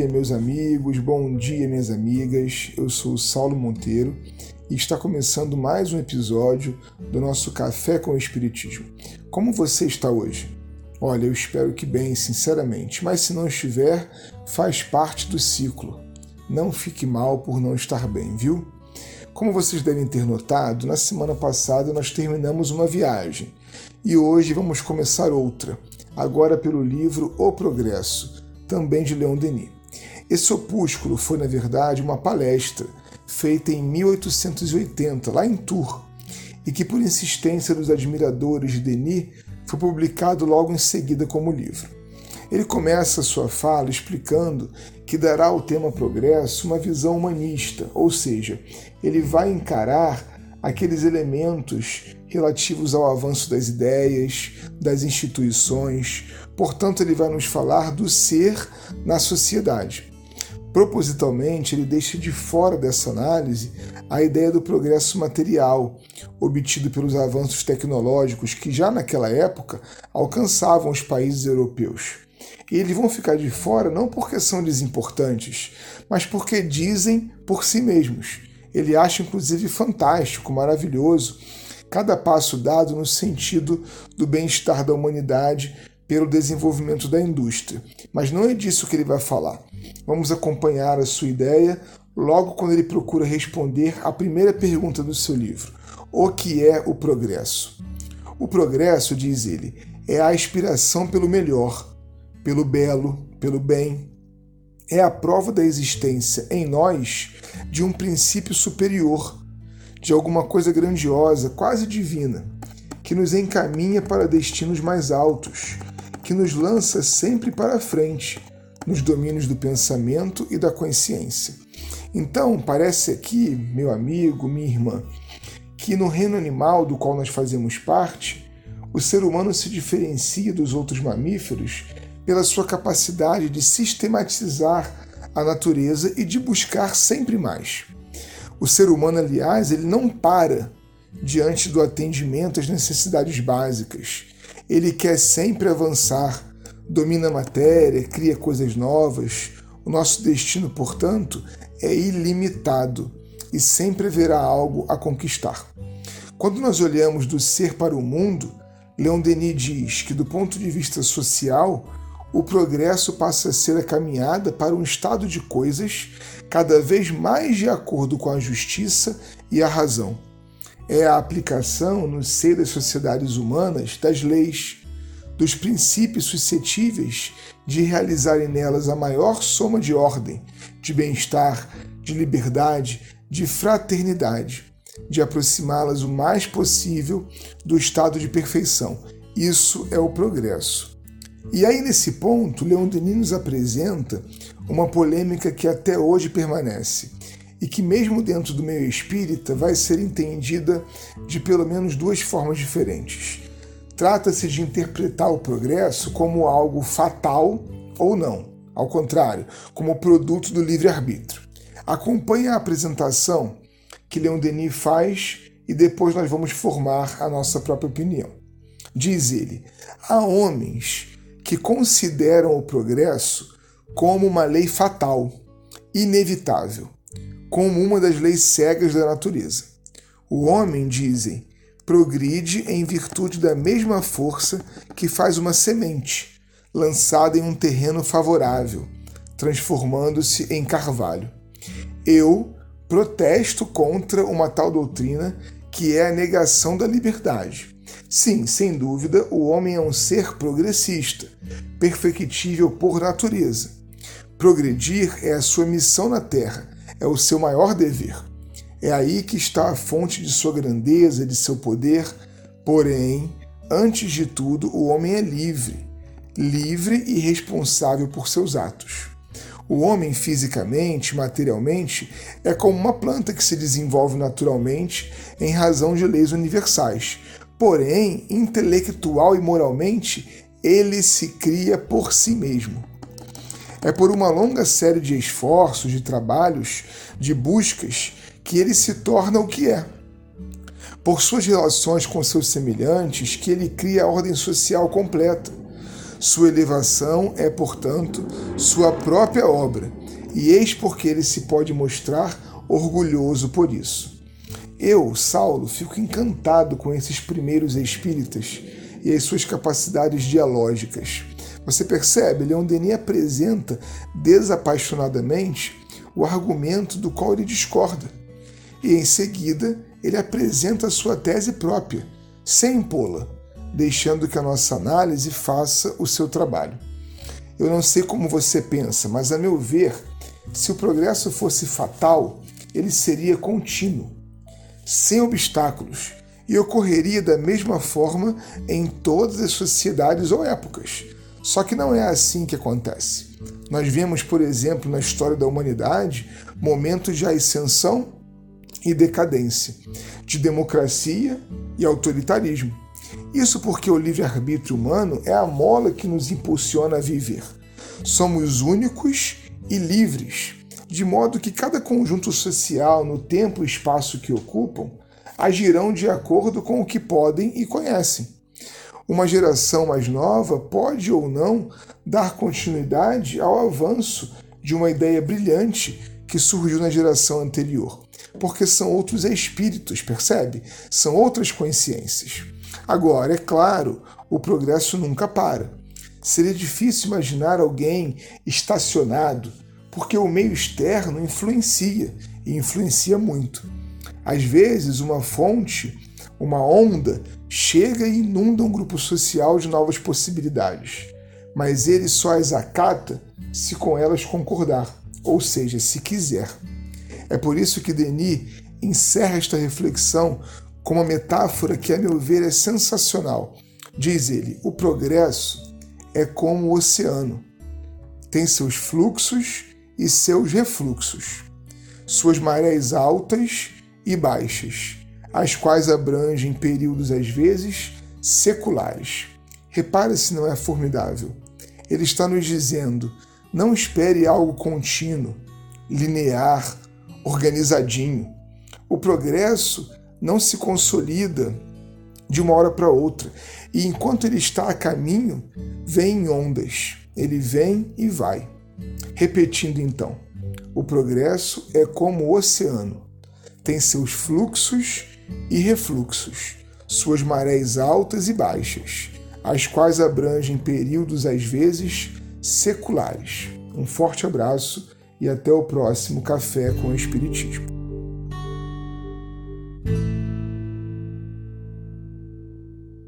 dia, meus amigos, bom dia, minhas amigas. Eu sou o Saulo Monteiro e está começando mais um episódio do nosso Café com o Espiritismo. Como você está hoje? Olha, eu espero que bem, sinceramente, mas se não estiver, faz parte do ciclo. Não fique mal por não estar bem, viu? Como vocês devem ter notado, na semana passada nós terminamos uma viagem e hoje vamos começar outra, agora pelo livro O Progresso também de Leon Denis. Esse opúsculo foi, na verdade, uma palestra feita em 1880, lá em Tours, e que, por insistência dos admiradores de Denis, foi publicado logo em seguida como livro. Ele começa sua fala explicando que dará ao tema progresso uma visão humanista, ou seja, ele vai encarar aqueles elementos relativos ao avanço das ideias, das instituições, portanto, ele vai nos falar do ser na sociedade. Propositalmente, ele deixa de fora dessa análise a ideia do progresso material, obtido pelos avanços tecnológicos que já naquela época alcançavam os países europeus. E eles vão ficar de fora não porque são desimportantes, mas porque dizem por si mesmos. Ele acha inclusive fantástico, maravilhoso, cada passo dado no sentido do bem-estar da humanidade pelo desenvolvimento da indústria. Mas não é disso que ele vai falar. Vamos acompanhar a sua ideia logo quando ele procura responder à primeira pergunta do seu livro: O que é o progresso? O progresso, diz ele, é a aspiração pelo melhor, pelo belo, pelo bem, é a prova da existência em nós de um princípio superior, de alguma coisa grandiosa, quase divina, que nos encaminha para destinos mais altos, que nos lança sempre para frente, nos domínios do pensamento e da consciência. Então, parece aqui, meu amigo, minha irmã, que no reino animal do qual nós fazemos parte, o ser humano se diferencia dos outros mamíferos pela sua capacidade de sistematizar a natureza e de buscar sempre mais. O ser humano, aliás, ele não para diante do atendimento às necessidades básicas. Ele quer sempre avançar, domina a matéria, cria coisas novas. O nosso destino, portanto, é ilimitado e sempre haverá algo a conquistar. Quando nós olhamos do ser para o mundo, Leon Denis diz que, do ponto de vista social, o progresso passa a ser a caminhada para um estado de coisas cada vez mais de acordo com a justiça e a razão. É a aplicação no seio das sociedades humanas das leis, dos princípios suscetíveis de realizarem nelas a maior soma de ordem, de bem-estar, de liberdade, de fraternidade, de aproximá-las o mais possível do estado de perfeição. Isso é o progresso. E aí, nesse ponto, Leon Denis nos apresenta uma polêmica que até hoje permanece e que, mesmo dentro do meio espírita, vai ser entendida de pelo menos duas formas diferentes. Trata-se de interpretar o progresso como algo fatal ou não, ao contrário, como produto do livre-arbítrio. Acompanhe a apresentação que Leon Denis faz e depois nós vamos formar a nossa própria opinião. Diz ele: há homens que consideram o progresso como uma lei fatal, inevitável, como uma das leis cegas da natureza. O homem, dizem, progride em virtude da mesma força que faz uma semente, lançada em um terreno favorável, transformando-se em carvalho. Eu protesto contra uma tal doutrina que é a negação da liberdade Sim, sem dúvida, o homem é um ser progressista, perfectível por natureza. Progredir é a sua missão na Terra, é o seu maior dever. É aí que está a fonte de sua grandeza, de seu poder. Porém, antes de tudo, o homem é livre, livre e responsável por seus atos. O homem, fisicamente, materialmente, é como uma planta que se desenvolve naturalmente em razão de leis universais, Porém, intelectual e moralmente, ele se cria por si mesmo. É por uma longa série de esforços, de trabalhos, de buscas, que ele se torna o que é. Por suas relações com seus semelhantes, que ele cria a ordem social completa. Sua elevação é, portanto, sua própria obra, e eis porque ele se pode mostrar orgulhoso por isso. Eu, Saulo, fico encantado com esses primeiros espíritas e as suas capacidades dialógicas. Você percebe, Leon Denis apresenta desapaixonadamente o argumento do qual ele discorda. E em seguida, ele apresenta a sua tese própria, sem impô-la, deixando que a nossa análise faça o seu trabalho. Eu não sei como você pensa, mas a meu ver, se o progresso fosse fatal, ele seria contínuo, sem obstáculos, e ocorreria da mesma forma em todas as sociedades ou épocas. Só que não é assim que acontece. Nós vemos, por exemplo, na história da humanidade, momentos de ascensão e decadência, de democracia e autoritarismo. Isso porque o livre-arbítrio humano é a mola que nos impulsiona a viver. Somos únicos e livres, de modo que cada conjunto social, no tempo e espaço que ocupam, agirão de acordo com o que podem e conhecem. Uma geração mais nova pode ou não dar continuidade ao avanço de uma ideia brilhante que surgiu na geração anterior, porque são outros espíritos, percebe? São outras consciências. Agora, é claro, o progresso nunca para. Seria difícil imaginar alguém estacionado, porque o meio externo influencia, e influencia muito. Às vezes, uma fonte, uma onda, chega e inunda um grupo social de novas possibilidades, mas ele só as acata se com elas concordar, ou seja, se quiser. É por isso que Denis encerra esta reflexão com uma metáfora que, a meu ver, é sensacional. Diz ele: o progresso é como o oceano. Tem seus fluxos e seus refluxos, suas marés altas e baixas, as quais abrangem períodos às vezes seculares. Repare se não é formidável. Ele está nos dizendo: não espere algo contínuo, linear, organizadinho. O progresso não se consolida de uma hora para outra. E enquanto ele está a caminho, vem em ondas. Ele vem e vai. Repetindo então, o progresso é como o oceano. Tem seus fluxos e refluxos, suas marés altas e baixas, as quais abrangem períodos às vezes seculares. Um forte abraço e até o próximo Café com o Espiritismo.